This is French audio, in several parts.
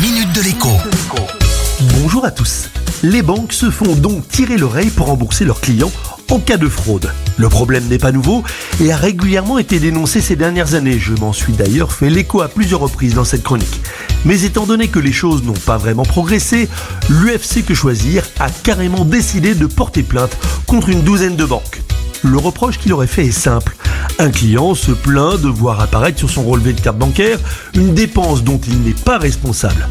minute de l'écho. Bonjour à tous. Les banques se font donc tirer l'oreille pour rembourser leurs clients en cas de fraude. Le problème n'est pas nouveau et a régulièrement été dénoncé ces dernières années. Je m'en suis d'ailleurs fait l'écho à plusieurs reprises dans cette chronique. Mais étant donné que les choses n'ont pas vraiment progressé, l'UFC Que Choisir a carrément décidé de porter plainte contre une douzaine de banques. Le reproche qu'il aurait fait est simple. Un client se plaint de voir apparaître sur son relevé de carte bancaire une dépense dont il n'est pas responsable.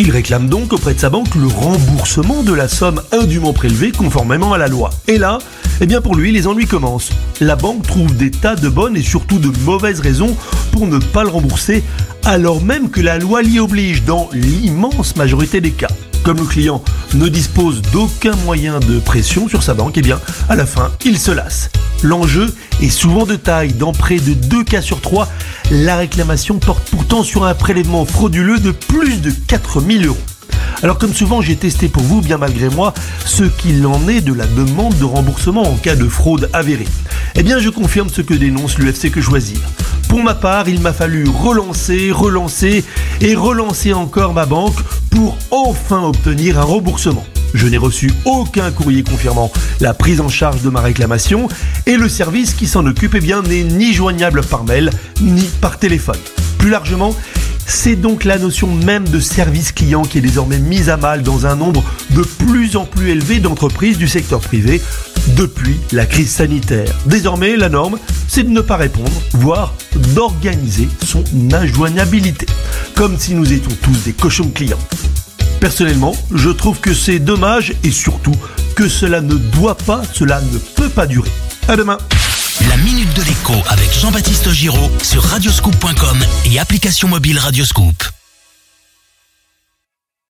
Il réclame donc auprès de sa banque le remboursement de la somme indûment prélevée conformément à la loi. Et là, eh bien pour lui, les ennuis commencent. La banque trouve des tas de bonnes et surtout de mauvaises raisons pour ne pas le rembourser, alors même que la loi l'y oblige dans l'immense majorité des cas. Comme le client ne dispose d'aucun moyen de pression sur sa banque, eh bien, à la fin, il se lasse. L'enjeu est souvent de taille. Dans près de 2 cas sur 3, la réclamation porte pourtant sur un prélèvement frauduleux de plus de 4000 euros. Alors comme souvent j'ai testé pour vous, bien malgré moi, ce qu'il en est de la demande de remboursement en cas de fraude avérée. Eh bien je confirme ce que dénonce l'UFC que choisir. Pour ma part, il m'a fallu relancer, relancer et relancer encore ma banque pour enfin obtenir un remboursement. Je n'ai reçu aucun courrier confirmant la prise en charge de ma réclamation et le service qui s'en occupe eh bien n'est ni joignable par mail ni par téléphone. Plus largement, c'est donc la notion même de service client qui est désormais mise à mal dans un nombre de plus en plus élevé d'entreprises du secteur privé depuis la crise sanitaire. Désormais, la norme, c'est de ne pas répondre, voire d'organiser son injoignabilité. Comme si nous étions tous des cochons clients. Personnellement, je trouve que c'est dommage et surtout que cela ne doit pas, cela ne peut pas durer. À demain. La minute de l'écho avec Jean-Baptiste Giraud sur radioscoop.com et application mobile Radioscoop.